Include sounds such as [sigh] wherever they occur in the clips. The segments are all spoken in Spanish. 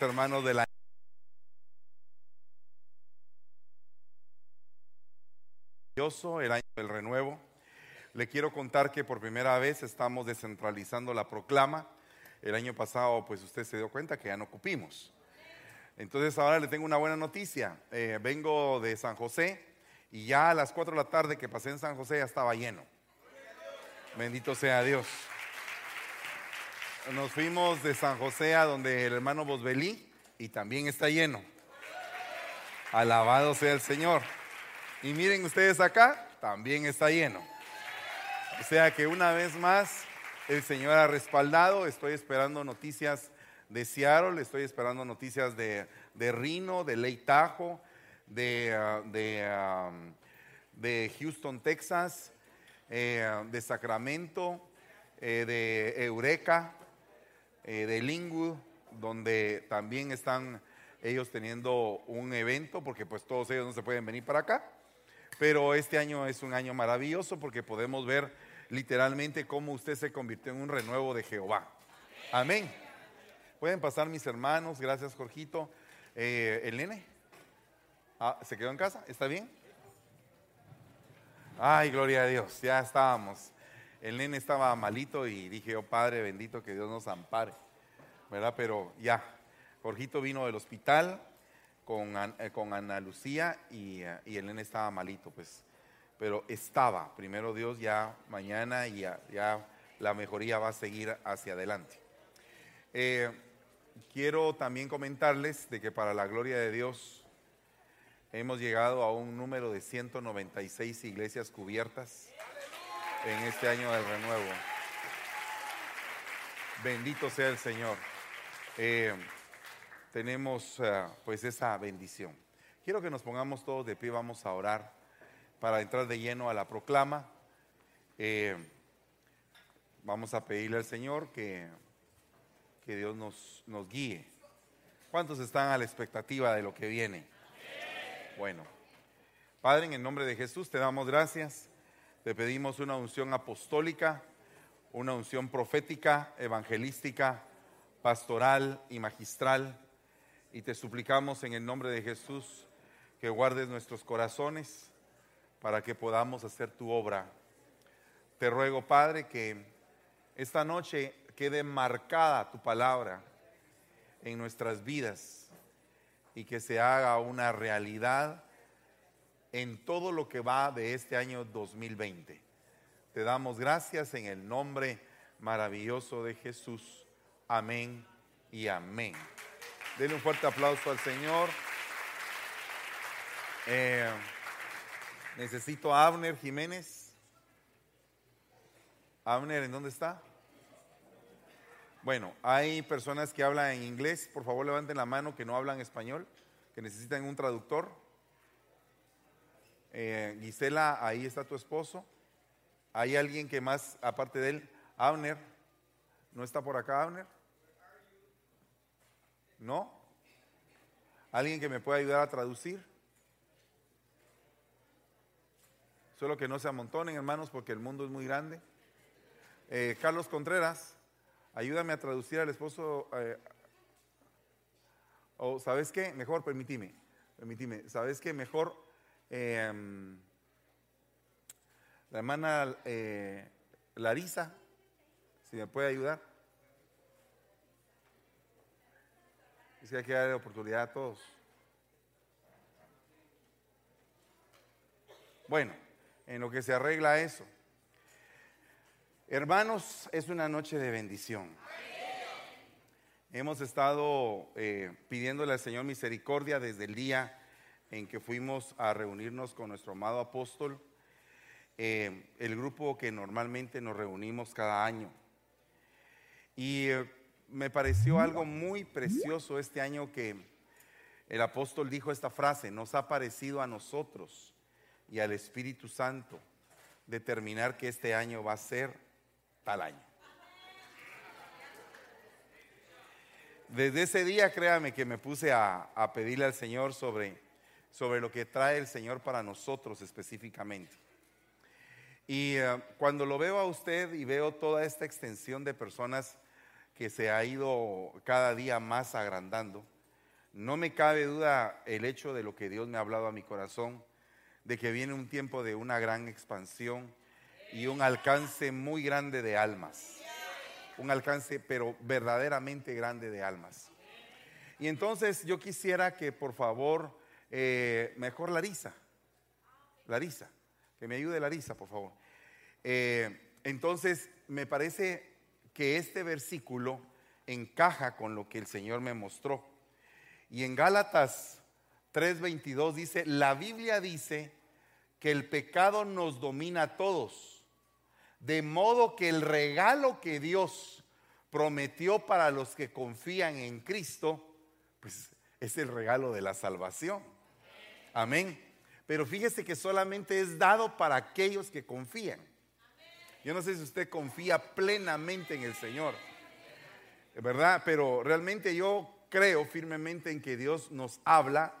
hermanos de la el año del renuevo. Le quiero contar que por primera vez estamos descentralizando la proclama. El año pasado, pues usted se dio cuenta que ya no cupimos. Entonces ahora le tengo una buena noticia. Eh, vengo de San José y ya a las 4 de la tarde que pasé en San José ya estaba lleno. Bendito sea Dios. Nos fuimos de San José a donde el hermano Bosbelí y también está lleno. Alabado sea el Señor. Y miren ustedes acá, también está lleno. O sea que una vez más el Señor ha respaldado. Estoy esperando noticias de Seattle, estoy esperando noticias de, de Rino, de Lake Tahoe, de, ah, de, de, Houston, Texas, eh, de Sacramento, eh, de Eureka, eh, de Linwood, donde también están ellos teniendo un evento, porque pues todos ellos no se pueden venir para acá. Pero este año es un año maravilloso porque podemos ver literalmente cómo usted se convirtió en un renuevo de Jehová. Amén. Pueden pasar mis hermanos, gracias Jorgito. Eh, ¿El nene? Ah, ¿Se quedó en casa? ¿Está bien? Ay, gloria a Dios, ya estábamos. El nene estaba malito y dije, oh Padre bendito, que Dios nos ampare. ¿Verdad? Pero ya, Jorgito vino del hospital con, eh, con Ana Lucía y, eh, y, el nene estaba malito, pues. Pero estaba, primero Dios, ya mañana y ya, la mejoría va a seguir hacia adelante. Eh, quiero también comentarles de que para la gloria de Dios hemos llegado a un número de 196 iglesias cubiertas en este año del renuevo. Bendito sea el Señor. Eh, tenemos eh, pues esa bendición. Quiero que nos pongamos todos de pie, vamos a orar para entrar de lleno a la proclama. Eh, vamos a pedirle al Señor que, que Dios nos, nos guíe. ¿Cuántos están a la expectativa de lo que viene? Bueno, Padre, en el nombre de Jesús te damos gracias te pedimos una unción apostólica, una unción profética, evangelística, pastoral y magistral. Y te suplicamos en el nombre de Jesús que guardes nuestros corazones para que podamos hacer tu obra. Te ruego, Padre, que esta noche quede marcada tu palabra en nuestras vidas y que se haga una realidad en todo lo que va de este año 2020. Te damos gracias en el nombre maravilloso de Jesús. Amén y amén. Denle un fuerte aplauso al Señor. Eh, necesito a Abner Jiménez. Abner, ¿en dónde está? Bueno, hay personas que hablan en inglés. Por favor, levanten la mano que no hablan español, que necesitan un traductor. Eh, Gisela, ahí está tu esposo. ¿Hay alguien que más, aparte de él? Abner. ¿No está por acá, Abner? ¿No? ¿Alguien que me pueda ayudar a traducir? Solo que no se amontonen, hermanos, porque el mundo es muy grande. Eh, Carlos Contreras, ayúdame a traducir al esposo. Eh, o, ¿sabes qué? Mejor, permitime, permitime. ¿Sabes qué? Mejor Em, la hermana eh, Larisa, si me puede ayudar. Es que hay que darle oportunidad a todos. Bueno, en lo que se arregla eso. Hermanos, es una noche de bendición. Hemos estado eh, pidiéndole al Señor misericordia desde el día en que fuimos a reunirnos con nuestro amado apóstol, eh, el grupo que normalmente nos reunimos cada año. Y eh, me pareció algo muy precioso este año que el apóstol dijo esta frase, nos ha parecido a nosotros y al Espíritu Santo determinar que este año va a ser tal año. Desde ese día, créame que me puse a, a pedirle al Señor sobre sobre lo que trae el Señor para nosotros específicamente. Y eh, cuando lo veo a usted y veo toda esta extensión de personas que se ha ido cada día más agrandando. No me cabe duda el hecho de lo que Dios me ha hablado a mi corazón, de que viene un tiempo de una gran expansión y un alcance muy grande de almas. Un alcance, pero verdaderamente grande de almas. Y entonces yo quisiera que por favor, eh, mejor Larisa, Larisa, que me ayude Larisa, por favor. Eh, entonces, me parece que este versículo encaja con lo que el Señor me mostró. Y en Gálatas 3:22 dice, la Biblia dice que el pecado nos domina a todos, de modo que el regalo que Dios prometió para los que confían en Cristo, pues es el regalo de la salvación. Amén. Pero fíjese que solamente es dado para aquellos que confían. Yo no sé si usted confía plenamente en el Señor, ¿verdad? Pero realmente yo creo firmemente en que Dios nos habla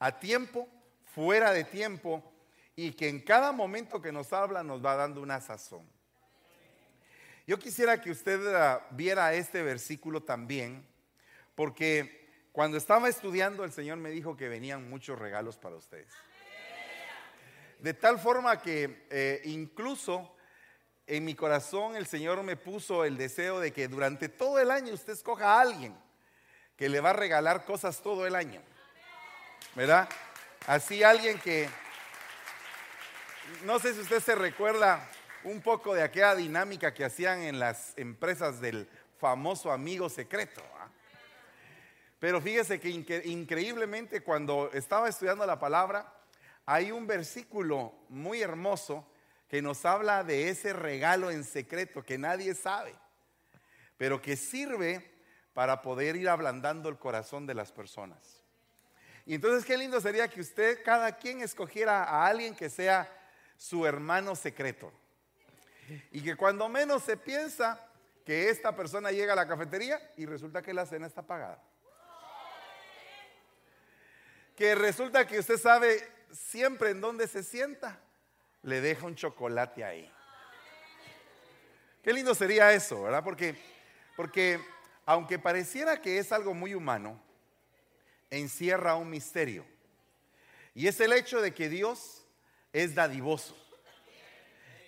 a tiempo, fuera de tiempo, y que en cada momento que nos habla nos va dando una sazón. Yo quisiera que usted ah, viera este versículo también, porque cuando estaba estudiando el Señor me dijo que venían muchos regalos para ustedes. De tal forma que eh, incluso en mi corazón el Señor me puso el deseo de que durante todo el año usted escoja a alguien que le va a regalar cosas todo el año. ¿Verdad? Así alguien que, no sé si usted se recuerda un poco de aquella dinámica que hacían en las empresas del famoso amigo secreto. Pero fíjese que increíblemente cuando estaba estudiando la palabra, hay un versículo muy hermoso que nos habla de ese regalo en secreto que nadie sabe, pero que sirve para poder ir ablandando el corazón de las personas. Y entonces qué lindo sería que usted, cada quien escogiera a alguien que sea su hermano secreto. Y que cuando menos se piensa que esta persona llega a la cafetería y resulta que la cena está pagada. Que resulta que usted sabe siempre en dónde se sienta le deja un chocolate ahí. Qué lindo sería eso, ¿verdad? Porque, porque aunque pareciera que es algo muy humano, encierra un misterio. Y es el hecho de que Dios es dadivoso.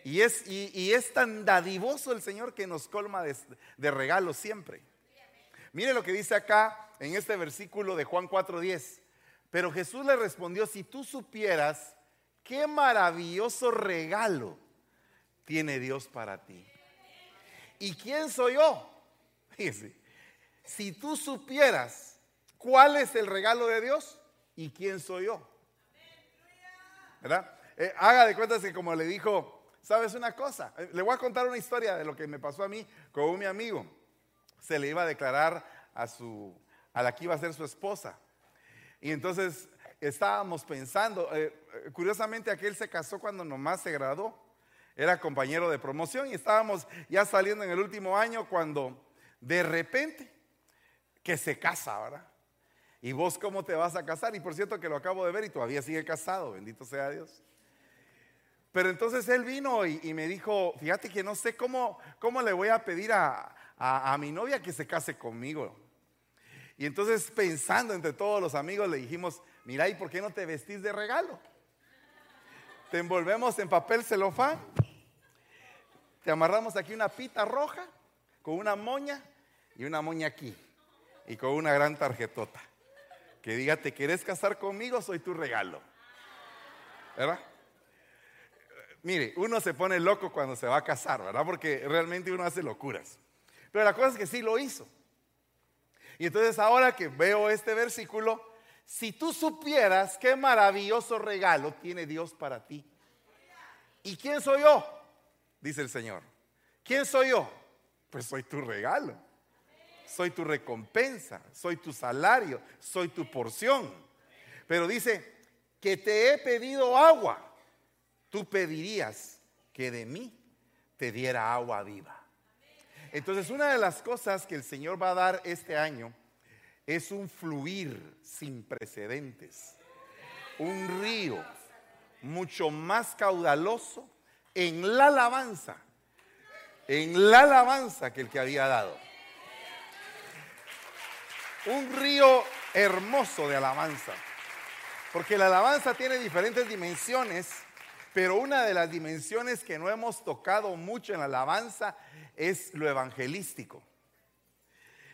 Y es, y, es tan dadivoso el Señor que nos colma de, de regalos siempre. Mire lo que dice acá en este versículo de Juan 4:10. Pero Jesús le respondió, si tú supieras qué maravilloso regalo tiene Dios para ti. ¿Y quién soy yo? [laughs] Fíjese, si tú supieras cuál es el regalo de Dios y quién soy yo. ¿Verdad? Eh, haga de cuenta que como le dijo, ¿sabes una cosa? Eh, le voy a contar una historia de lo que me pasó a mí con mi amigo. Se le iba a declarar a su a la que iba a ser su esposa. Y entonces estábamos pensando, eh, curiosamente aquel se casó cuando nomás se graduó, era compañero de promoción y estábamos ya saliendo en el último año cuando de repente que se casa, ¿verdad? ¿Y vos cómo te vas a casar? Y por cierto que lo acabo de ver y todavía sigue casado, bendito sea Dios. Pero entonces él vino y, me dijo, fíjate que no sé cómo, cómo le voy a pedir a, a mi novia que se case conmigo. Y entonces pensando entre todos los amigos le dijimos, mira, ¿y por qué no te vestís de regalo? Te envolvemos en papel celofán, te amarramos aquí una pita roja con una moña y una moña aquí y con una gran tarjetota. Que diga, ¿te quieres casar conmigo? Soy tu regalo. ¿Verdad? Mire, uno se pone loco cuando se va a casar, ¿verdad? Porque realmente uno hace locuras. Pero la cosa es que sí lo hizo. Y entonces ahora que veo este versículo, si tú supieras qué maravilloso regalo tiene Dios para ti. ¿Y quién soy yo? Dice el Señor. ¿Quién soy yo? Pues soy tu regalo. Soy tu recompensa, soy tu salario, soy tu porción. Pero dice que te he pedido agua. Tú pedirías que de mí te diera agua viva. Entonces, una de las cosas que el Señor va a dar este año es un fluir sin precedentes, un río mucho más caudaloso en la alabanza, en la alabanza que el que había dado. un río hermoso de alabanza. Porque la alabanza tiene diferentes dimensiones, pero una de las dimensiones que no hemos tocado mucho en la alabanza es lo evangelístico.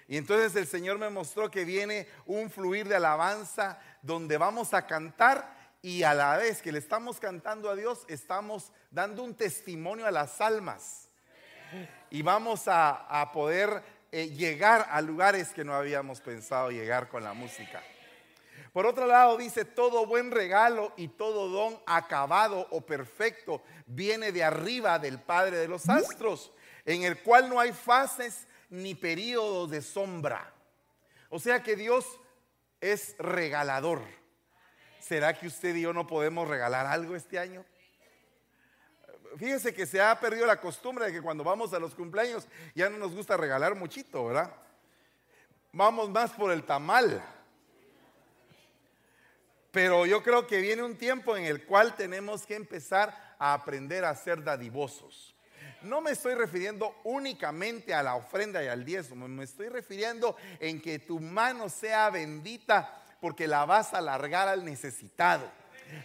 Y entonces el Señor me mostró que viene un fluir de alabanza donde vamos a cantar y a la vez que le estamos cantando a Dios, estamos dando un testimonio a las almas. Y vamos a, poder eh, llegar a lugares que no habíamos pensado llegar con la música. Por otro lado dice, todo buen regalo y todo don acabado o perfecto viene de arriba del Padre de los astros, en el cual no hay fases ni periodos de sombra. O sea que Dios es regalador. ¿Será que usted y yo no podemos regalar algo este año? Fíjese que se ha perdido la costumbre de que cuando vamos a los cumpleaños ya no nos gusta regalar muchito, ¿verdad? Vamos más por el tamal. Pero yo creo que viene un tiempo en el cual tenemos que empezar a aprender a ser dadivosos no me estoy refiriendo únicamente a la ofrenda y al diezmo, me estoy refiriendo en que tu mano sea bendita porque la vas a alargar al necesitado.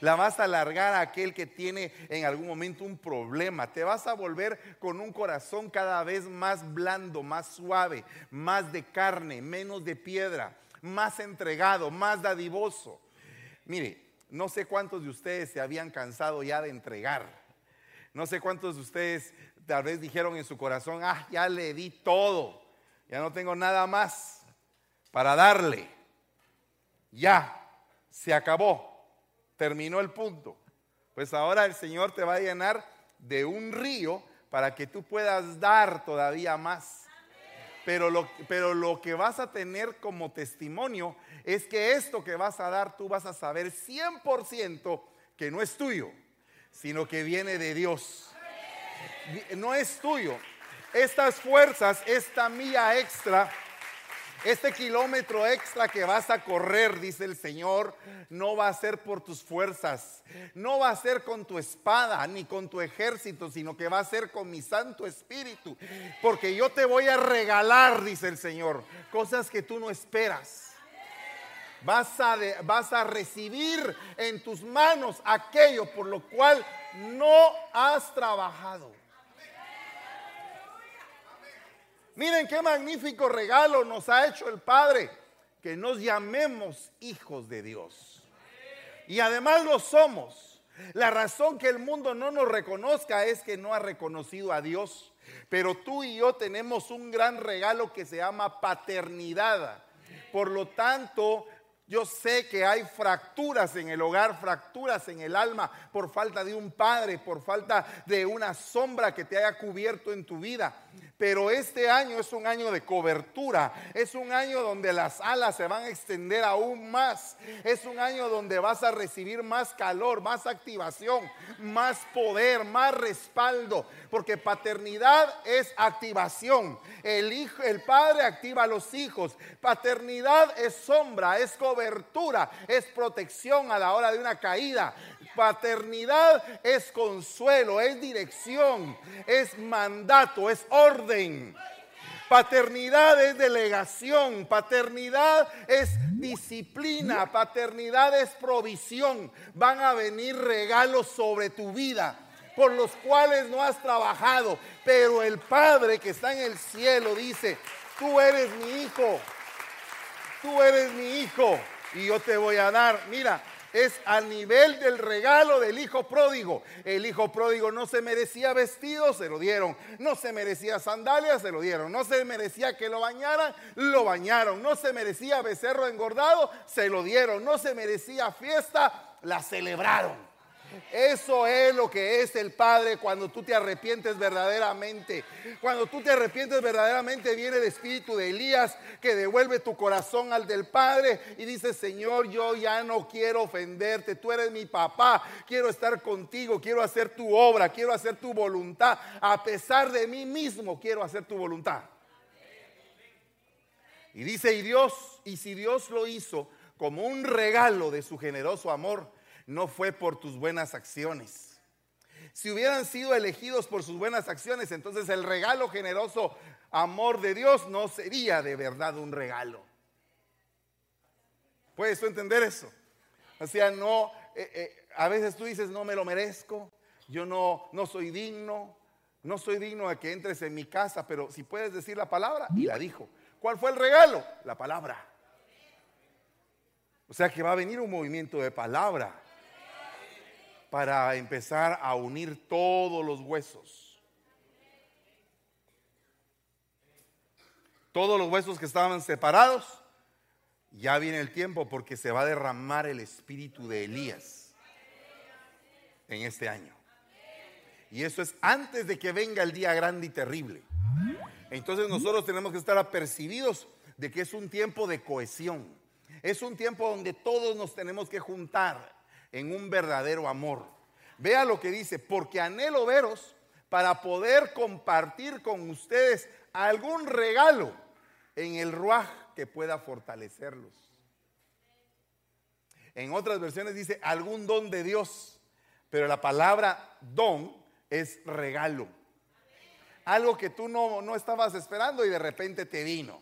La vas a alargar a aquel que tiene en algún momento un problema. Te vas a volver con un corazón cada vez más blando, más suave, más de carne, menos de piedra, más entregado, más dadivoso. Mire, no sé cuántos de ustedes se habían cansado ya de entregar. No sé cuántos de ustedes tal vez dijeron en su corazón, ah, ya le di todo, ya no tengo nada más para darle. Ya, se acabó, terminó el punto. Pues ahora el Señor te va a llenar de un río para que tú puedas dar todavía más. Pero lo, pero lo que vas a tener como testimonio es que esto que vas a dar, tú vas a saber 100% que no es tuyo, sino que viene de Dios no es tuyo. Estas fuerzas, esta milla extra, este kilómetro extra que vas a correr, dice el Señor, no va a ser por tus fuerzas, no va a ser con tu espada ni con tu ejército, sino que va a ser con mi Santo Espíritu. Porque yo te voy a regalar, dice el Señor, cosas que tú no esperas. Vas a, vas a recibir en tus manos aquello por lo cual no has trabajado. Miren qué magnífico regalo nos ha hecho el Padre, que nos llamemos hijos de Dios. Y además lo somos. La razón que el mundo no nos reconozca es que no ha reconocido a Dios. Pero tú y yo tenemos un gran regalo que se llama paternidad. Por lo tanto, yo sé que hay fracturas en el hogar, fracturas en el alma por falta de un padre, por falta de una sombra que te haya cubierto en tu vida. Pero este año es un año de cobertura, es un año donde las alas se van a extender aún más, es un año donde vas a recibir más calor, más activación, más poder, más respaldo, porque paternidad es activación. El hijo, el padre activa a los hijos. Paternidad es sombra, es cobertura, es protección a la hora de una caída. Paternidad es consuelo, es dirección, es mandato, es orden. Paternidad es delegación, paternidad es disciplina, paternidad es provisión. Van a venir regalos sobre tu vida por los cuales no has trabajado, pero el Padre que está en el cielo dice, tú eres mi hijo, tú eres mi hijo y yo te voy a dar. Mira, es al nivel del regalo del hijo pródigo. El hijo pródigo no se merecía vestido, se lo dieron. No se merecía sandalias, se lo dieron. No se merecía que lo bañaran, lo bañaron. No se merecía becerro engordado, se lo dieron. No se merecía fiesta, la celebraron. Eso es lo que es el Padre cuando tú te arrepientes verdaderamente. Cuando tú te arrepientes verdaderamente viene el espíritu de Elías que devuelve tu corazón al del Padre y dice, Señor, yo ya no quiero ofenderte, tú eres mi papá, quiero estar contigo, quiero hacer tu obra, quiero hacer tu voluntad. A pesar de mí mismo, quiero hacer tu voluntad. Y dice, y Dios, y si Dios lo hizo como un regalo de su generoso amor, no fue por tus buenas acciones. Si hubieran sido elegidos por sus buenas acciones, entonces el regalo generoso amor de Dios no sería de verdad un regalo. ¿Puedes entender eso? O sea, no, eh, eh, a veces tú dices, no me lo merezco, yo no, no soy digno, no soy digno de que entres en mi casa, pero si puedes decir la palabra, y la dijo. ¿Cuál fue el regalo? La palabra. O sea que va a venir un movimiento de palabra para empezar a unir todos los huesos. Todos los huesos que estaban separados, ya viene el tiempo porque se va a derramar el espíritu de Elías en este año. Y eso es antes de que venga el día grande y terrible. Entonces nosotros tenemos que estar apercibidos de que es un tiempo de cohesión. Es un tiempo donde todos nos tenemos que juntar en un verdadero amor. Vea lo que dice, porque anhelo veros para poder compartir con ustedes algún regalo en el ruaj que pueda fortalecerlos. En otras versiones dice algún don de Dios, pero la palabra don es regalo. Algo que tú no, no estabas esperando y de repente te vino.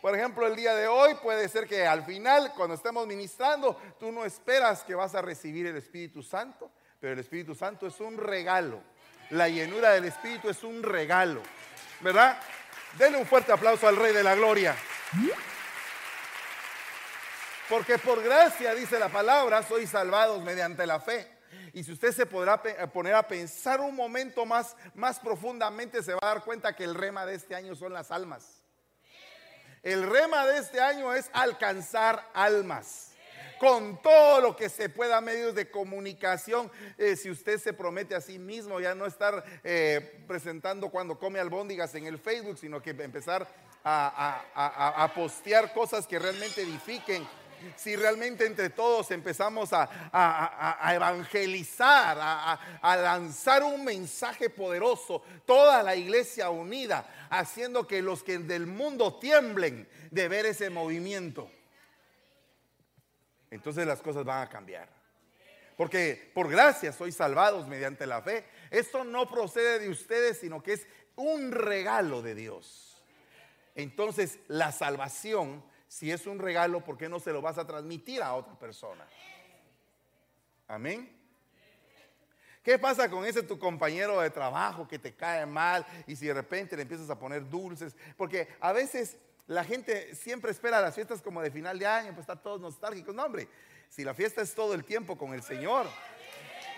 Por ejemplo, el día de hoy puede ser que al final, cuando estemos ministrando, tú no esperas que vas a recibir el Espíritu Santo, pero el Espíritu Santo es un regalo. La llenura del Espíritu es un regalo. ¿Verdad? Denle un fuerte aplauso al Rey de la Gloria. Porque por gracia, dice la palabra, sois salvados mediante la fe. Y si usted se podrá poner a pensar un momento más, más profundamente, se va a dar cuenta que el rema de este año son las almas. El rema de este año es alcanzar almas. Con todo lo que se pueda, medios de comunicación, eh, si usted se promete a sí mismo, ya no estar eh, presentando cuando come albóndigas en el Facebook, sino que empezar a, a postear cosas que realmente edifiquen si realmente entre todos empezamos a, evangelizar, a, lanzar un mensaje poderoso, toda la iglesia unida, haciendo que los que del mundo tiemblen de ver ese movimiento. Entonces las cosas van a cambiar. Porque por gracia sois salvados mediante la fe. Esto no procede de ustedes, sino que es un regalo de Dios. Entonces la salvación si es un regalo, ¿por qué no se lo vas a transmitir a otra persona? Amén. ¿Qué pasa con ese tu compañero de trabajo que te cae mal y si de repente le empiezas a poner dulces? Porque a veces la gente siempre espera las fiestas como de final de año, pues está todos nostálgicos. No, hombre, si la fiesta es todo el tiempo con el Señor,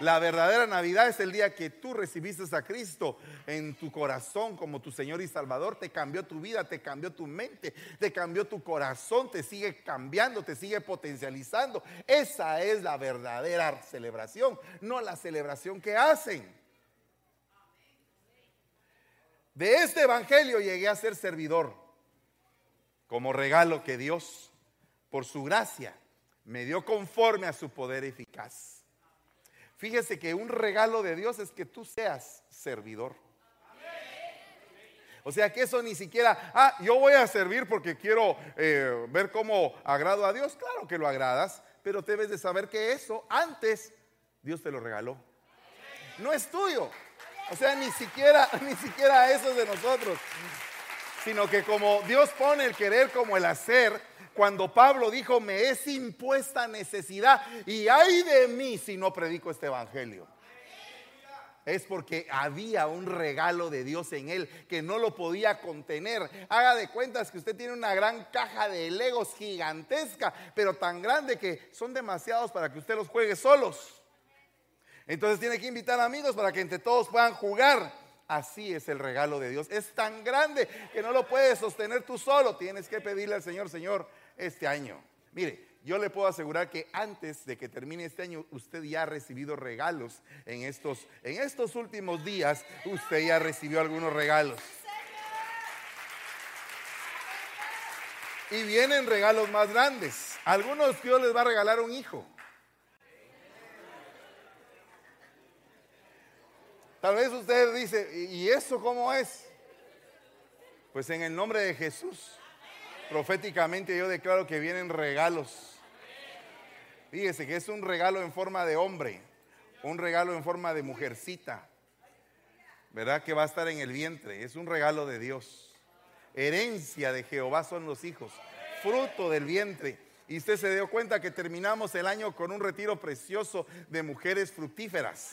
la verdadera Navidad es el día que tú recibiste a Cristo en tu corazón como tu Señor y Salvador. Te cambió tu vida, te cambió tu mente, te cambió tu corazón, te sigue cambiando, te sigue potencializando. Esa es la verdadera celebración, no la celebración que hacen. De este evangelio llegué a ser servidor como regalo que Dios, por su gracia, me dio conforme a su poder eficaz. Fíjese que un regalo de Dios es que tú seas servidor. O sea que eso ni siquiera, ah, yo voy a servir porque quiero eh, ver cómo agrado a Dios. Claro que lo agradas, pero debes de saber que eso antes Dios te lo regaló. No es tuyo. O sea, ni siquiera, [laughs] ni siquiera eso es de nosotros. Sino que como Dios pone el querer como el hacer, cuando Pablo dijo, me es impuesta necesidad y hay de mí si no predico este evangelio. Es porque había un regalo de Dios en él que no lo podía contener. Haga de cuentas que usted tiene una gran caja de legos gigantesca, pero tan grande que son demasiados para que usted los juegue solos. Entonces tiene que invitar amigos para que entre todos puedan jugar. Así es el regalo de Dios. Es tan grande que no lo puedes sostener tú solo. Tienes que pedirle al Señor, Señor, este año. Mire, yo le puedo asegurar que antes de que termine este año, usted ya ha recibido regalos en estos, en estos últimos días. Usted ya recibió algunos regalos. Y vienen regalos más grandes. Algunos Dios les va a regalar un hijo. Tal vez usted dice, ¿y eso cómo es? Pues en el nombre de Jesús. Proféticamente yo declaro que vienen regalos. Fíjese que es un regalo en forma de hombre, un regalo en forma de mujercita, ¿verdad? Que va a estar en el vientre. Es un regalo de Dios. Herencia de Jehová son los hijos, fruto del vientre. Y usted se dio cuenta que terminamos el año con un retiro precioso de mujeres fructíferas.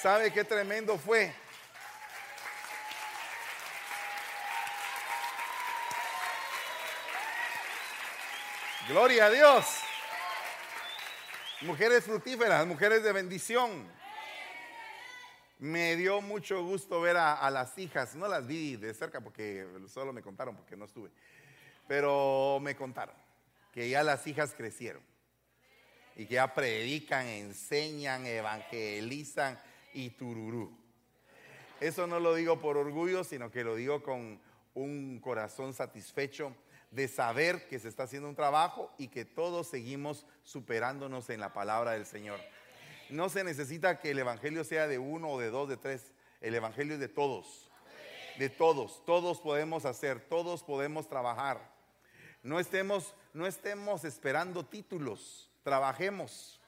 ¿Sabe qué tremendo fue? Gloria a Dios. Mujeres fructíferas, mujeres de bendición. Me dio mucho gusto ver a, a, las hijas. No las vi de cerca porque solo me contaron porque no estuve. Pero me contaron que ya las hijas crecieron. Y que ya predican, enseñan, evangelizan y tururú. Eso no lo digo por orgullo, sino que lo digo con un corazón satisfecho de saber que se está haciendo un trabajo y que todos seguimos superándonos en la palabra del Señor. No se necesita que el Evangelio sea de uno o de dos, de tres. El Evangelio es de todos. De todos. Todos podemos hacer, todos podemos trabajar. No estemos, no estemos esperando títulos. Trabajemos.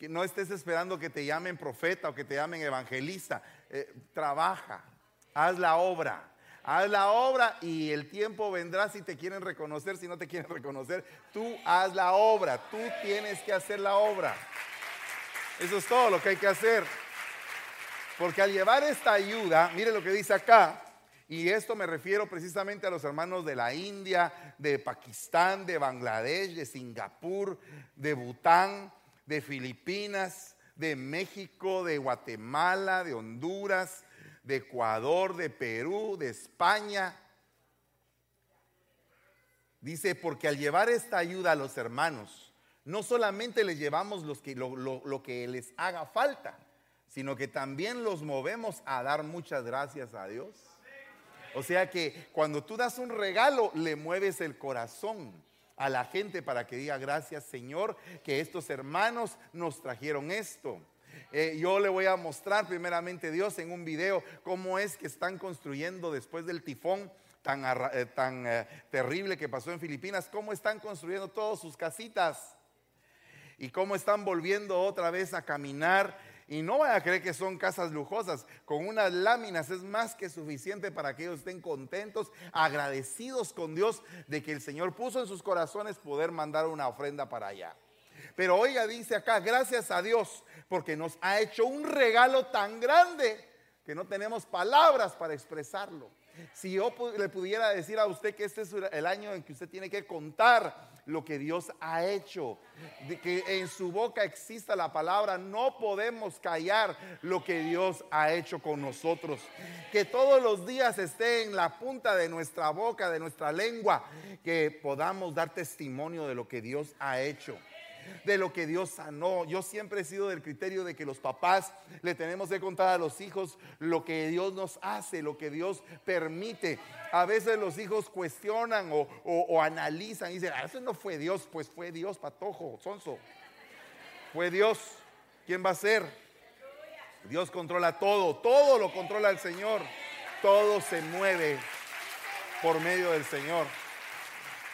No estés esperando que te llamen profeta o que te llamen evangelista. Eh, trabaja. Haz la obra haz la obra y el tiempo vendrá si te quieren reconocer, si no te quieren reconocer. Tú haz la obra, tú tienes que hacer la obra. Eso es todo lo que hay que hacer. Porque al llevar esta ayuda, mire lo que dice acá, y esto me refiero precisamente a los hermanos de la India, de Pakistán, de Bangladesh, de Singapur, de Bután, de Filipinas, de México, de Guatemala, de Honduras, de Ecuador, de Perú, de España. Dice, porque al llevar esta ayuda a los hermanos, no solamente les llevamos los que, lo, lo que les haga falta, sino que también los movemos a dar muchas gracias a Dios. O sea que cuando tú das un regalo, le mueves el corazón a la gente para que diga gracias Señor, que estos hermanos nos trajeron esto. Eh, yo le voy a mostrar primeramente Dios en un video cómo es que están construyendo después del tifón tan, eh, tan eh, terrible que pasó en Filipinas, cómo están construyendo todas sus casitas y cómo están volviendo otra vez a caminar. Y no vaya a creer que son casas lujosas. Con unas láminas es más que suficiente para que ellos estén contentos, agradecidos con Dios de que el Señor puso en sus corazones poder mandar una ofrenda para allá. Pero oiga, dice acá, gracias a Dios, porque nos ha hecho un regalo tan grande que no tenemos palabras para expresarlo. Si yo le pudiera decir a usted que este es el año en que usted tiene que contar lo que Dios ha hecho, que en su boca exista la palabra, no podemos callar lo que Dios ha hecho con nosotros. Que todos los días esté en la punta de nuestra boca, de nuestra lengua, que podamos dar testimonio de lo que Dios ha hecho de lo que Dios sanó. Yo siempre he sido del criterio de que los papás le tenemos que contar a los hijos lo que Dios nos hace, lo que Dios permite. A veces los hijos cuestionan o, analizan y dicen, ah, eso no fue Dios, pues fue Dios, patojo, sonso. Fue Dios. ¿Quién va a ser? Dios controla todo, todo lo controla el Señor. Todo se mueve por medio del Señor.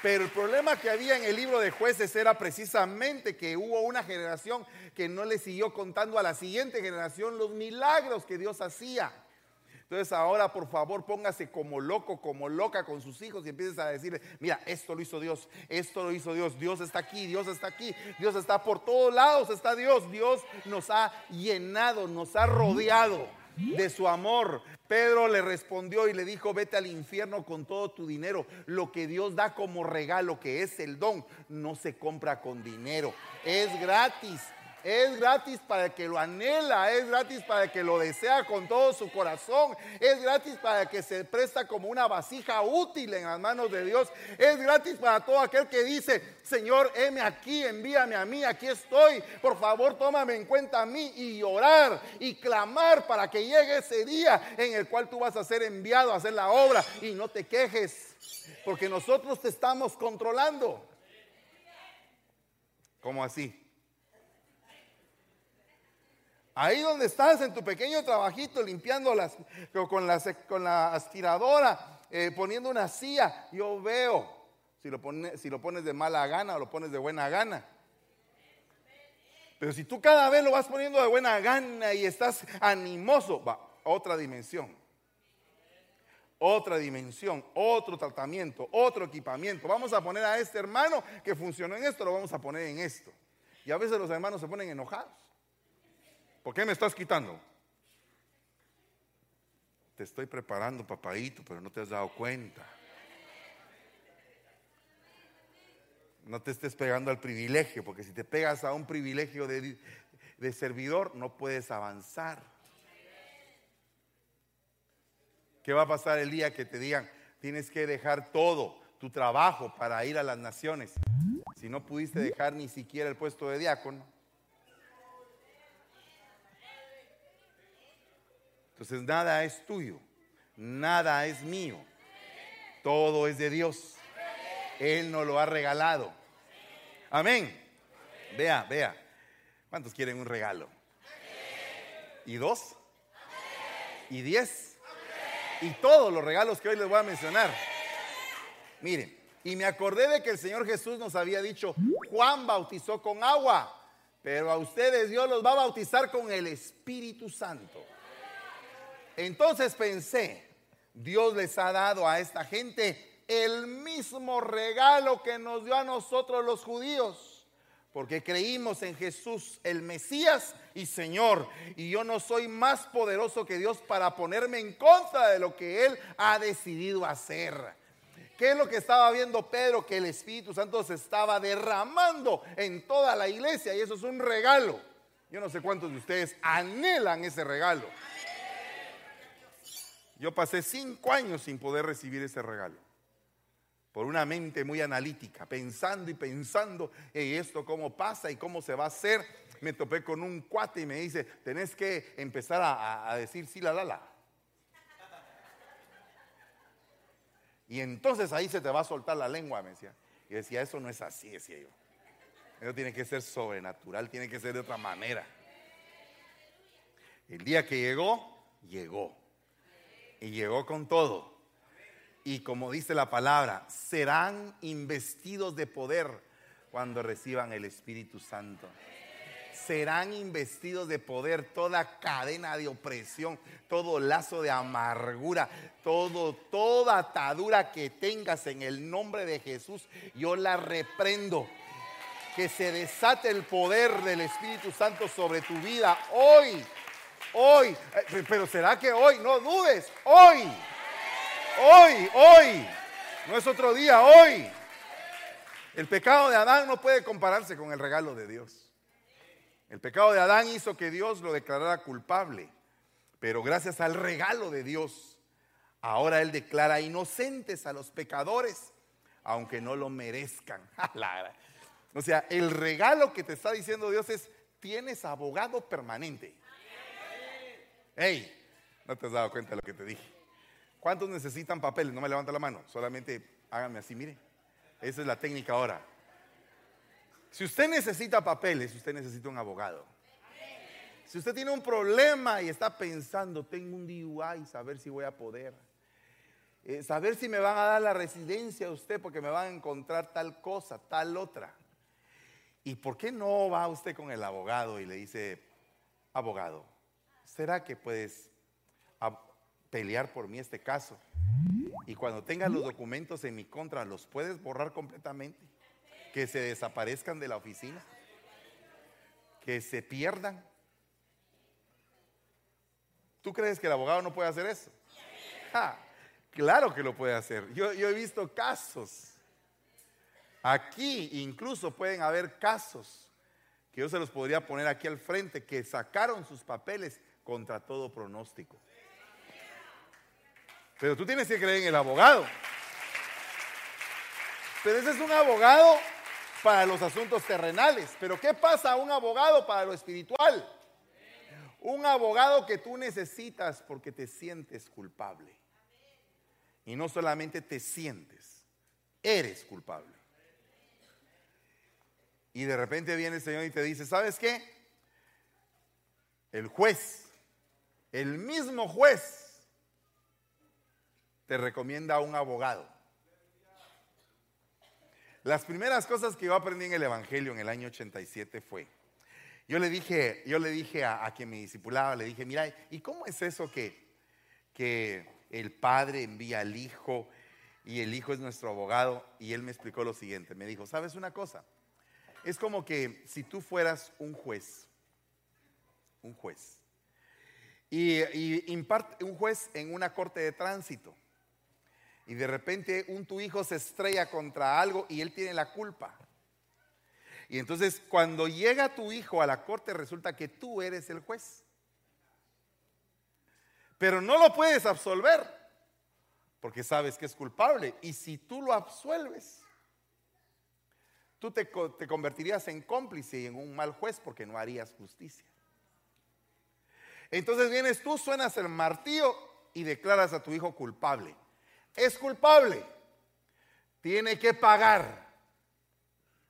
Pero el problema que había en el libro de jueces era precisamente que hubo una generación que no le siguió contando a la siguiente generación los milagros que Dios hacía. Entonces ahora por favor póngase como loco, como loca con sus hijos y empieces a decirle, mira, esto lo hizo Dios, esto lo hizo Dios, Dios está aquí, Dios está aquí, Dios está por todos lados, está Dios, Dios nos ha llenado, nos ha rodeado de su amor. Pedro le respondió y le dijo, vete al infierno con todo tu dinero. Lo que Dios da como regalo, que es el don, no se compra con dinero. Es gratis. Es gratis para el que lo anhela, es gratis para el que lo desea con todo su corazón, es gratis para el que se presta como una vasija útil en las manos de Dios, es gratis para todo aquel que dice, Señor, heme aquí, envíame a mí, aquí estoy, por favor tómame en cuenta a mí y orar y clamar para que llegue ese día en el cual tú vas a ser enviado a hacer la obra y no te quejes, porque nosotros te estamos controlando. ¿Cómo así? Ahí donde estás en tu pequeño trabajito limpiando las, con, con la aspiradora, eh, poniendo una silla, yo veo si lo, si lo pones de mala gana o lo pones de buena gana. Pero si tú cada vez lo vas poniendo de buena gana y estás animoso, va, otra dimensión. otra dimensión, otro tratamiento, otro equipamiento. Vamos a poner a este hermano que funcionó en esto, lo vamos a poner en esto. Y a veces los hermanos se ponen enojados. ¿Por qué me estás quitando? Te estoy preparando, papadito, pero no te has dado cuenta. No te estés pegando al privilegio, porque si te pegas a un privilegio de, de servidor, no puedes avanzar. ¿Qué va a pasar el día que te digan, tienes que dejar todo, tu trabajo para ir a las naciones? Si no pudiste dejar ni siquiera el puesto de diácono. Entonces nada es tuyo, nada es mío, todo es de Dios. Él nos lo ha regalado. Amén. Vea, vea. ¿Cuántos quieren un regalo? ¿Y dos? ¿Y diez? y todos los regalos que hoy les voy a mencionar. Miren, y me acordé de que el Señor Jesús nos había dicho, Juan bautizó con agua, pero a ustedes Dios los va a bautizar con el Espíritu Santo. Entonces pensé, Dios les ha dado a esta gente el mismo regalo que nos dio a nosotros los judíos porque creímos en Jesús, el Mesías y Señor. Y yo no soy más poderoso que Dios para ponerme en contra de lo que Él ha decidido hacer. ¿Qué es lo que estaba viendo Pedro? Que el Espíritu Santo se estaba derramando en toda la iglesia y eso es un regalo. Yo no sé cuántos de ustedes anhelan ese regalo. Yo pasé cinco años sin poder recibir ese regalo por una mente muy analítica, pensando y pensando en esto cómo pasa y cómo se va a hacer. Me topé con un cuate y me dice, tenés que empezar a, decir sí, la, la, la. Y entonces ahí se te va a soltar la lengua, me decía. Y decía, eso no es así, decía yo. Eso tiene que ser sobrenatural, tiene que ser de otra manera. El día que llegó, llegó. Y llegó con todo y como dice la palabra, serán investidos de poder cuando reciban el Espíritu Santo. Serán investidos de poder toda cadena de opresión, todo lazo de amargura, todo, toda atadura que tengas en el nombre de Jesús, yo la reprendo. Que se desate el poder del Espíritu Santo sobre tu vida hoy, hoy. Eh, pero será que hoy, no dudes, hoy Hoy, hoy. No es otro día, hoy. El pecado de Adán no puede compararse con el regalo de Dios. El pecado de Adán hizo que Dios lo declarara culpable. Pero gracias al regalo de Dios, ahora Él declara inocentes a los pecadores, aunque no lo merezcan. [laughs] O sea, el regalo que te está diciendo Dios es, tienes abogado permanente. Hey, no te has dado cuenta de lo que te dije. ¿Cuántos necesitan papeles? No me levanta la mano, solamente háganme así, mire. Esa es la técnica ahora. Si usted necesita papeles, usted necesita un abogado. Si usted tiene un problema y está pensando, tengo un DUI, saber si voy a poder. Eh, saber si me van a dar la residencia a usted porque me van a encontrar tal cosa, tal otra. ¿Y por qué no va usted con el abogado y le dice, abogado, ¿será que puedes pelear por mí este caso. Y cuando tengas los documentos en mi contra, ¿los puedes borrar completamente? Que se desaparezcan de la oficina. Que se pierdan. ¿Tú crees que el abogado no puede hacer eso? claro que lo puede hacer. Yo, yo he visto casos. Aquí incluso pueden haber casos que yo se los podría poner aquí al frente, que sacaron sus papeles contra todo pronóstico. Pero tú tienes que creer en el abogado. Pero ese es un abogado para los asuntos terrenales. Pero ¿qué pasa a un abogado para lo espiritual? Un abogado que tú necesitas porque te sientes culpable. Y no solamente te sientes, eres culpable. Y de repente viene el Señor y te dice, ¿sabes qué? El juez, el mismo juez te recomienda a un abogado. Las primeras cosas que yo aprendí en el Evangelio en el año 87 fue, yo le dije, yo le dije a, quien me discipulaba, le dije, mira, ¿y cómo es eso que, que el Padre envía al Hijo y el Hijo es nuestro abogado. Y él me explicó lo siguiente, me dijo, ¿sabes una cosa? Es como que si tú fueras un juez, un juez, y, imparte un juez en una corte de tránsito, y de repente un tu hijo se estrella contra algo y él tiene la culpa. Y entonces cuando llega tu hijo a la corte resulta que tú eres el juez. Pero no lo puedes absolver porque sabes que es culpable. Y si tú lo absuelves, tú te, te convertirías en cómplice y en un mal juez porque no harías justicia. Entonces vienes tú, suenas el martillo y declaras a tu hijo culpable. Es culpable. Tiene que pagar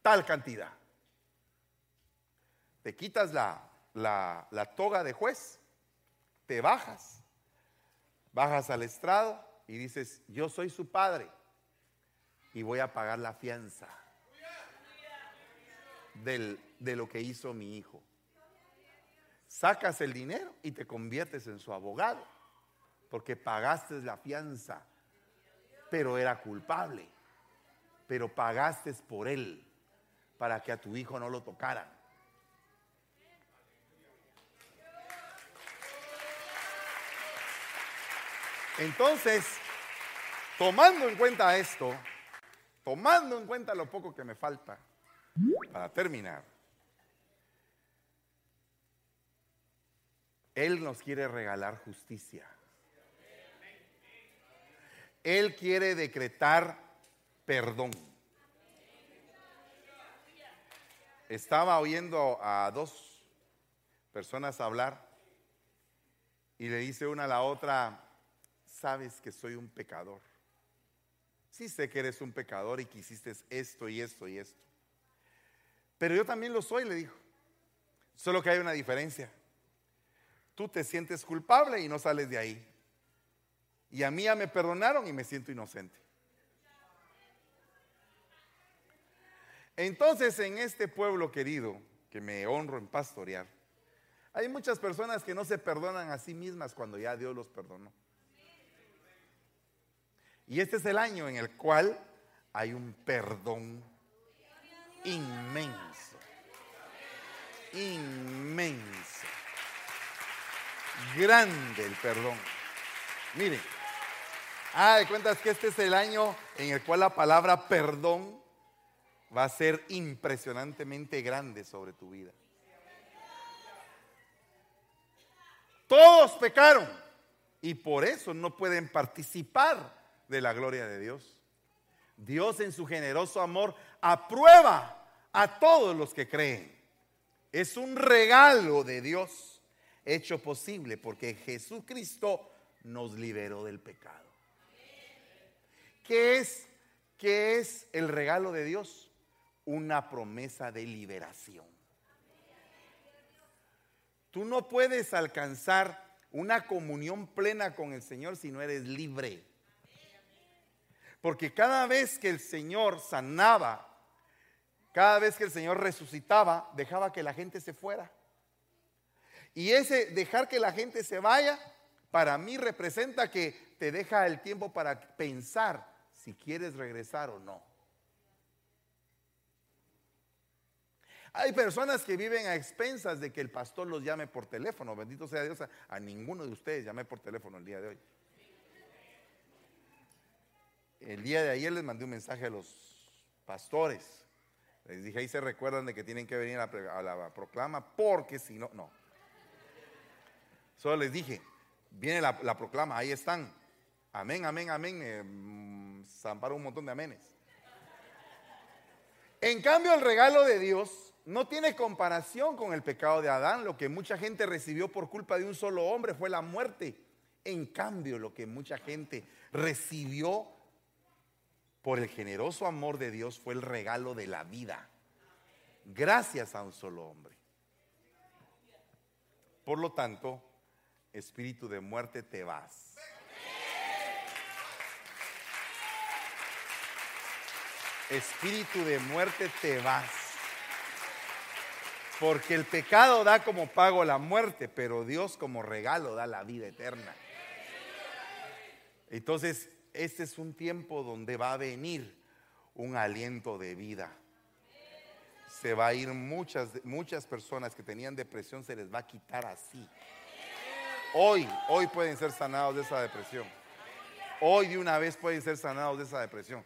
tal cantidad te quitas la, toga de juez, te bajas, bajas al estrado y dices, yo soy su padre y voy a pagar la fianza de lo que hizo mi hijo. Sacas el dinero y te conviertes en su abogado, porque pagaste la fianza, pero era culpable, pero pagaste por él para que a tu hijo no lo tocaran. Entonces, tomando en cuenta esto, tomando en cuenta lo poco que me falta para terminar, Él nos quiere regalar justicia. Él quiere decretar perdón. Estaba oyendo a dos personas hablar y le dice una a la otra, sabes que soy un pecador. Sí sé que eres un pecador y que hiciste esto y esto y esto. Pero yo también lo soy, le dijo. Solo que hay una diferencia. Tú te sientes culpable y no sales de ahí. Y a mí ya me perdonaron y me siento inocente. Entonces en este pueblo querido, que me honro en pastorear, hay muchas personas que no se perdonan a sí mismas cuando ya Dios los perdonó. Y este es el año en el cual hay un perdón inmenso. Inmenso. Grande el perdón. Miren, ah, de cuentas que este es el año en el cual la palabra perdón va a ser impresionantemente grande sobre tu vida. Todos pecaron y por eso no pueden participar de la gloria de Dios. Dios en su generoso amor aprueba a todos los que creen. Es un regalo de Dios hecho posible porque Jesucristo nos liberó del pecado. ¿Qué es, qué es el regalo de Dios? Una promesa de liberación. Tú no puedes alcanzar una comunión plena con el Señor si no eres libre. Porque cada vez que el Señor sanaba, cada vez que el Señor resucitaba, dejaba que la gente se fuera. Y ese dejar que la gente se vaya, para mí representa que te deja el tiempo para pensar si quieres regresar o no. Hay personas que viven a expensas de que el pastor los llame por teléfono. Bendito sea Dios, a, ninguno de ustedes llamé por teléfono el día de hoy. El día de ayer les mandé un mensaje a los pastores. Les dije, ahí se recuerdan de que tienen que venir a la, proclama, porque si no, no. Solo les dije, viene la, proclama, ahí están. Amén, amén, amén. Eh, mm, zamparon un montón de amenes. En cambio, el regalo de Dios no tiene comparación con el pecado de Adán. Lo que mucha gente recibió por culpa de un solo hombre fue la muerte. En cambio, lo que mucha gente recibió por el generoso amor de Dios fue el regalo de la vida. Gracias a un solo hombre. Por lo tanto, espíritu de muerte, te vas. Espíritu de muerte, te vas. Porque el pecado da como pago la muerte, pero Dios como regalo da la vida eterna. Entonces, este es un tiempo donde va a venir un aliento de vida. Se va a ir muchas, muchas personas que tenían depresión, se les va a quitar así. Hoy, hoy pueden ser sanados de esa depresión. Hoy de una vez pueden ser sanados de esa depresión.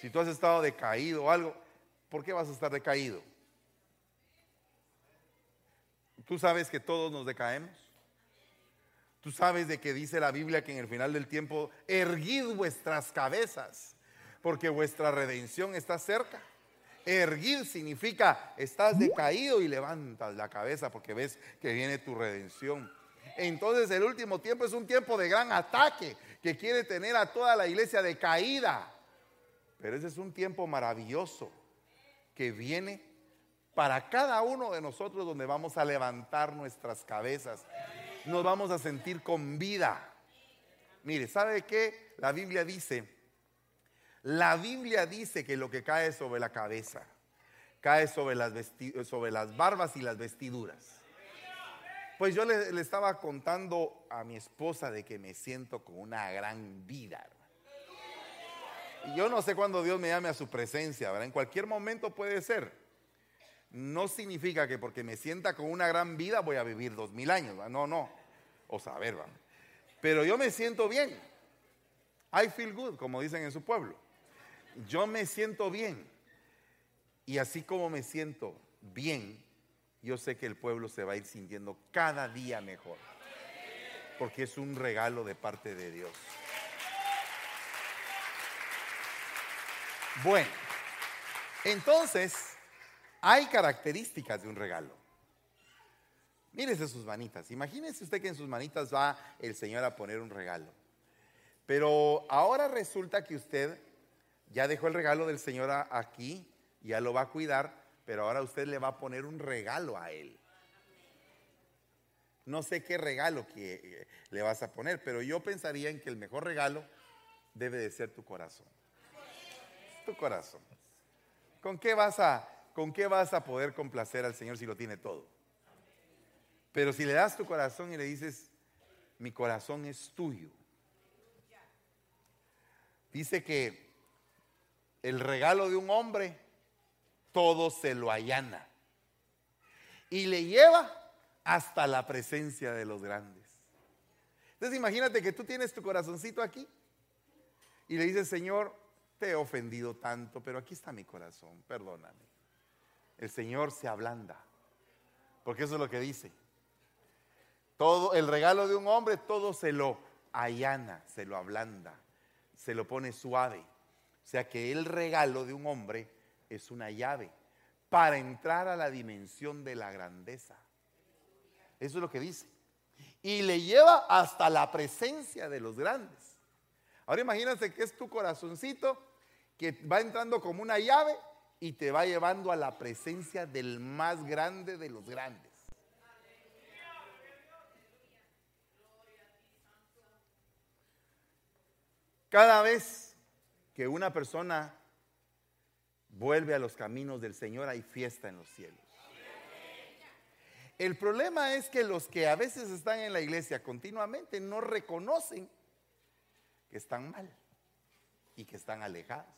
Si tú has estado decaído o algo, ¿por qué vas a estar decaído? Tú sabes que todos nos decaemos. Tú sabes de que dice la Biblia que en el final del tiempo, erguid vuestras cabezas, porque vuestra redención está cerca. Erguid significa, estás decaído y levantas la cabeza porque ves que viene tu redención. Entonces el último tiempo es un tiempo de gran ataque que quiere tener a toda la iglesia decaída. Pero ese es un tiempo maravilloso que viene para cada uno de nosotros donde vamos a levantar nuestras cabezas nos vamos a sentir con vida. Mire, ¿sabe qué? La Biblia dice, la Biblia dice que lo que cae sobre la cabeza, cae sobre las, sobre las barbas y las vestiduras. Pues yo le, estaba contando a mi esposa de que me siento con una gran vida. Yo no sé cuándo Dios me llame a su presencia, ¿verdad? En cualquier momento puede ser. No significa que porque me sienta con una gran vida voy a vivir dos mil años. No, no. O saber, ¿verdad? Pero yo me siento bien. I feel good, como dicen en su pueblo. Yo me siento bien. Y así como me siento bien, yo sé que el pueblo se va a ir sintiendo cada día mejor. Porque es un regalo de parte de Dios. Bueno, entonces hay características de un regalo. Mírese sus manitas. Imagínese usted que en sus manitas va el Señor a poner un regalo. Pero ahora resulta que usted ya dejó el regalo del Señor aquí, ya lo va a cuidar, pero ahora usted le va a poner un regalo a Él. No sé qué regalo que eh, le vas a poner, pero yo pensaría en que el mejor regalo debe de ser tu corazón. Tu corazón. ¿Con qué vas a ¿con qué vas a poder complacer al Señor si lo tiene todo? Pero si le das tu corazón y le dices, mi corazón es tuyo. Dice que el regalo de un hombre todo se lo allana y le lleva hasta la presencia de los grandes. Entonces imagínate que tú tienes tu corazoncito aquí y le dices, Señor, te he ofendido tanto, pero aquí está mi corazón, perdóname el Señor se ablanda. Porque eso es lo que dice. Todo el regalo de un hombre, todo se lo allana, se lo ablanda, se lo pone suave. O sea que el regalo de un hombre es una llave para entrar a la dimensión de la grandeza. Eso es lo que dice. Y le lleva hasta la presencia de los grandes. Ahora imagínate que es tu corazoncito que va entrando como una llave y te va llevando a la presencia del más grande de los grandes. Cada vez que una persona vuelve a los caminos del Señor hay fiesta en los cielos. El problema es que los que a veces están en la iglesia continuamente no reconocen que están mal y que están alejados.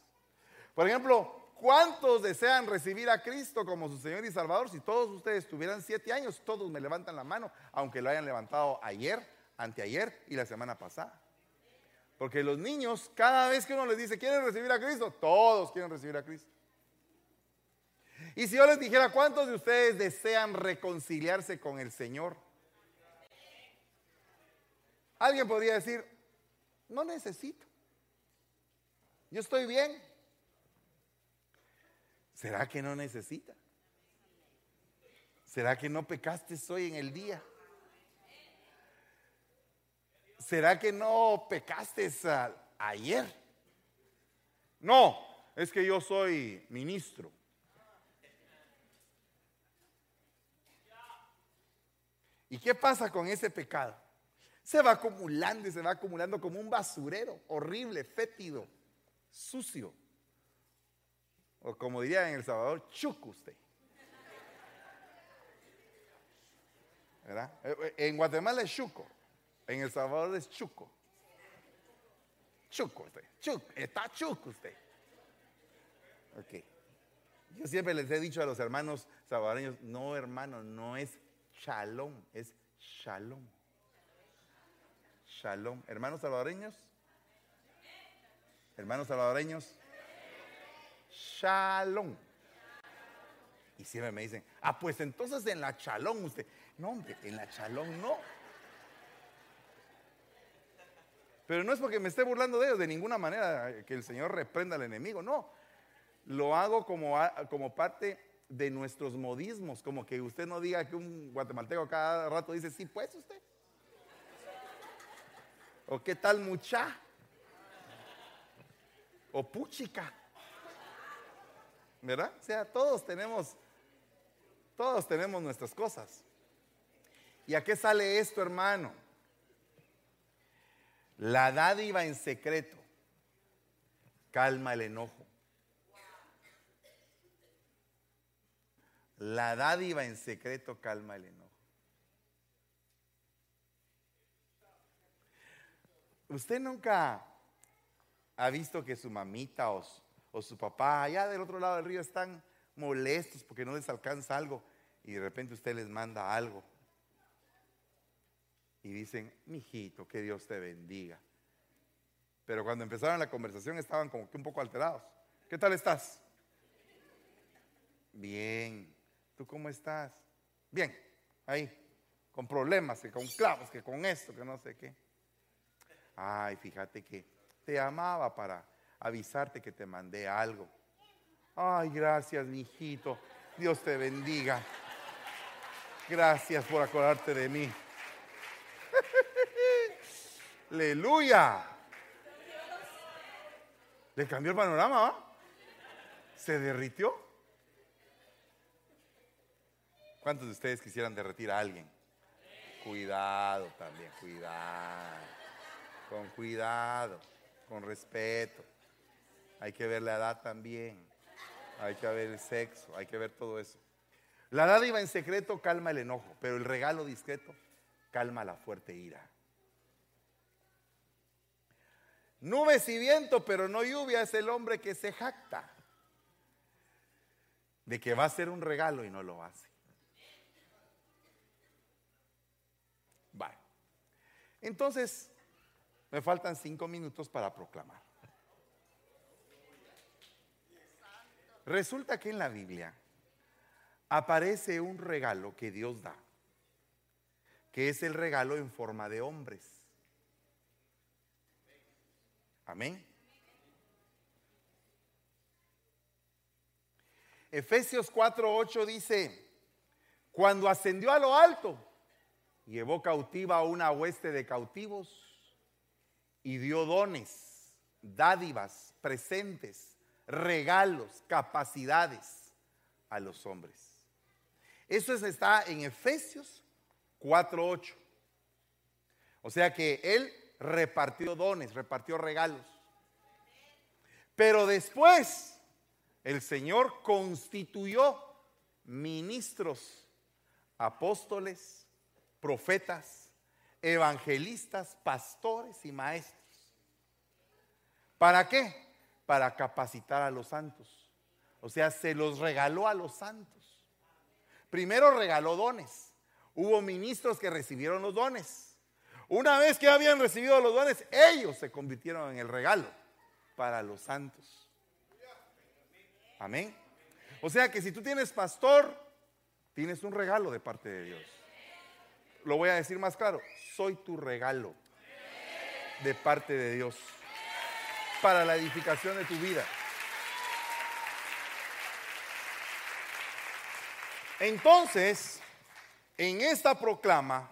Por ejemplo, ¿Cuántos desean recibir a Cristo como su Señor y Salvador? Si todos ustedes tuvieran siete años, todos me levantan la mano, aunque lo hayan levantado ayer, anteayer y la semana pasada. Porque los niños, cada vez que uno les dice, ¿quieren recibir a Cristo? Todos quieren recibir a Cristo. Y si yo les dijera, ¿cuántos de ustedes desean reconciliarse con el Señor? Alguien podría decir, no necesito. Yo estoy bien. ¿Será que no necesita? ¿Será que no pecaste hoy en el día? ¿Será que no pecaste ayer? No, es que yo soy ministro. ¿Y qué pasa con ese pecado? Se va acumulando y se va acumulando como un basurero horrible, fétido, sucio. O como diría en El Salvador, chuco usted. ¿Verdad? Eh, eh, en Guatemala es chuco, en El Salvador es chuco. Chuco usted, chuco, está chuco usted. Ok. Yo siempre les he dicho a los hermanos salvadoreños, no hermano, no es shalom, es shalom. Shalom. Hermanos salvadoreños. Hermanos salvadoreños. Shalom. Y siempre me dicen, ah, pues entonces en la chalón usted. No, hombre, en la chalón no. Pero no es porque me esté burlando de ellos, de ninguna manera que el Señor reprenda al enemigo, no. Lo hago como, como parte de nuestros modismos, como que usted no diga que un guatemalteco cada rato dice, sí, pues usted. O qué tal mucha. O puchica. ¿Verdad? O sea, todos tenemos, todos tenemos nuestras cosas. ¿Y a qué sale esto, hermano? La dádiva en secreto calma el enojo. La dádiva en secreto calma el enojo. ¿Usted nunca ha visto que su mamita o, o, su papá allá del otro lado del río están molestos porque no les alcanza algo y de repente usted les manda algo? Y dicen, mijito, que Dios te bendiga. Pero cuando empezaron la conversación estaban como que un poco alterados. ¿Qué tal estás? Bien. ¿Tú cómo estás? Bien, ahí, con problemas, que con clavos, que con esto, que no sé qué. Ay, fíjate que te amaba para avisarte que te mandé algo. Ay, gracias, mi hijito. Dios te bendiga. Gracias por acordarte de mí. [laughs] Aleluya. Le cambió el panorama, ¿va? Se derritió. ¿Cuántos de ustedes quisieran derretir a alguien? Cuidado también, cuidado. Con cuidado, con respeto. Hay que ver la edad también. Hay que ver el sexo, hay que ver todo eso. La dádiva en secreto calma el enojo, pero el regalo discreto calma la fuerte ira. Nubes y viento, pero no lluvia, es el hombre que se jacta de que va a ser un regalo y no lo hace. Entonces, me faltan cinco minutos para proclamar. Resulta que en la Biblia aparece un regalo que Dios da, que es el regalo en forma de hombres. Amén. Efesios 4:8 dice, cuando ascendió a lo alto, llevó cautiva a una hueste de cautivos y dio dones, dádivas, presentes, regalos, capacidades a los hombres. Eso está en Efesios 4.8. O sea que él repartió dones, repartió regalos. Pero después el Señor constituyó ministros, apóstoles, profetas, evangelistas, pastores y maestros. ¿Para qué? Para capacitar a los santos. O sea, se los regaló a los santos. Primero regaló dones. Hubo ministros que recibieron los dones. Una vez que habían recibido los dones, ellos se convirtieron en el regalo para los santos. Amén. O sea que si tú tienes pastor, tienes un regalo de parte de Dios lo voy a decir más claro, soy tu regalo de parte de Dios para la edificación de tu vida. Entonces, en esta proclama,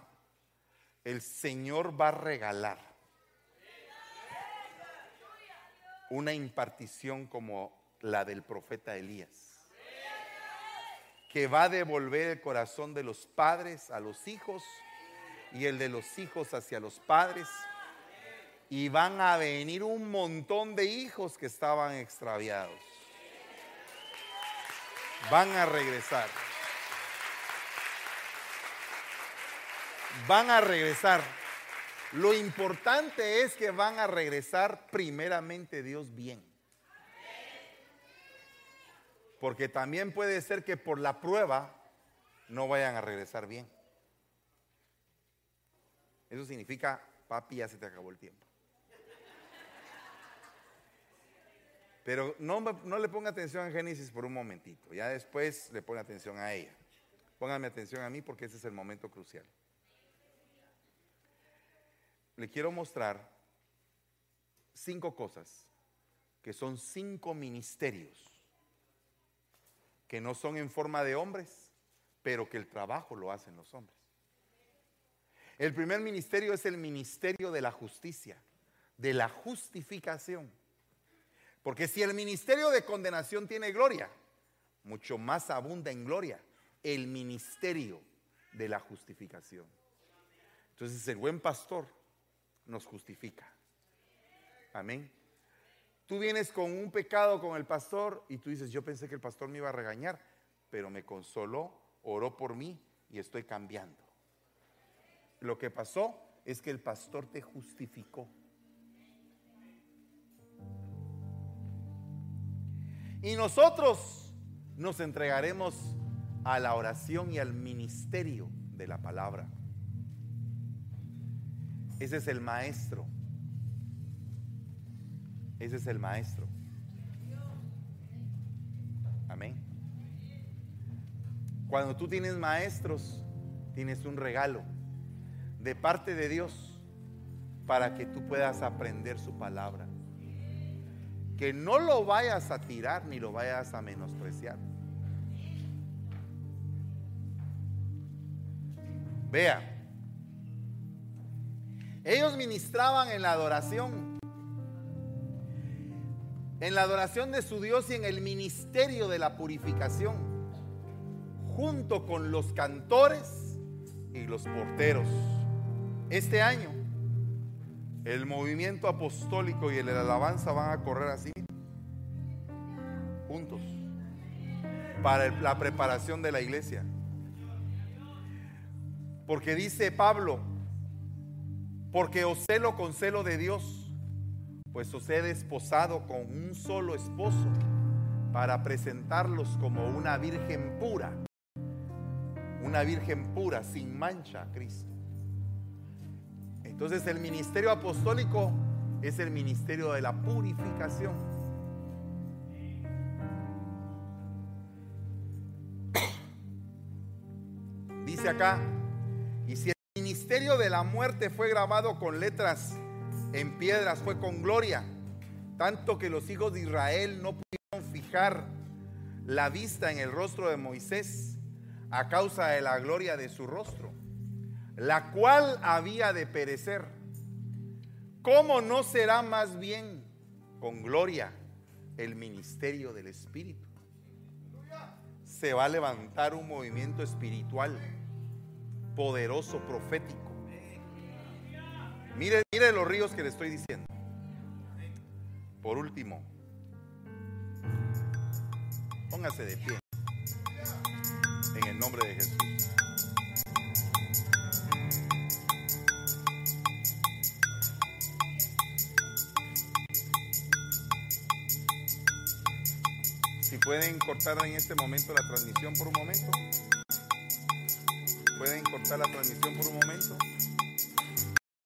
el Señor va a regalar una impartición como la del profeta Elías que va a devolver el corazón de los padres a los hijos y el de los hijos hacia los padres. Y van a venir un montón de hijos que estaban extraviados. Van a regresar. Van a regresar. Lo importante es que van a regresar primeramente Dios bien. Porque también puede ser que por la prueba no vayan a regresar bien. Eso significa, papi, ya se te acabó el tiempo. Pero no, le ponga atención a Génesis por un momentito. Ya después le pone atención a ella. Póngame atención a mí porque ese es el momento crucial. Le quiero mostrar cinco cosas que son cinco ministerios que no son en forma de hombres, pero que el trabajo lo hacen los hombres. El primer ministerio es el ministerio de la justicia, de la justificación. Porque si el ministerio de condenación tiene gloria, mucho más abunda en gloria el ministerio de la justificación. Entonces el buen pastor nos justifica. Amén. Tú vienes con un pecado con el pastor y tú dices, yo pensé que el pastor me iba a regañar, pero me consoló, oró por mí y estoy cambiando. Lo que pasó es que el pastor te justificó. Y nosotros nos entregaremos a la oración y al ministerio de la palabra. Ese es el maestro. Ese es el maestro. Amén. Cuando tú tienes maestros, tienes un regalo de parte de Dios para que tú puedas aprender su palabra. Que no lo vayas a tirar ni lo vayas a menospreciar. Vea, ellos ministraban en la adoración, en la adoración de su Dios y en el ministerio de la purificación, junto con los cantores y los porteros. Este año, el movimiento apostólico y el alabanza van a correr así, juntos, para la preparación de la iglesia. Porque dice Pablo, porque os celo con celo de Dios, pues os he desposado con un solo esposo para presentarlos como una virgen pura, una virgen pura, sin mancha a Cristo. Entonces el ministerio apostólico es el ministerio de la purificación. Dice acá, y si el ministerio de la muerte fue grabado con letras en piedras, fue con gloria, tanto que los hijos de Israel no pudieron fijar la vista en el rostro de Moisés a causa de la gloria de su rostro la cual había de perecer, ¿cómo no será más bien con gloria el ministerio del Espíritu? Se va a levantar un movimiento espiritual poderoso, profético. Mire, mire los ríos que le estoy diciendo. Por último, póngase de pie en el nombre de Jesús. ¿Pueden cortar en este momento la transmisión por un momento? ¿Pueden cortar la transmisión por un momento?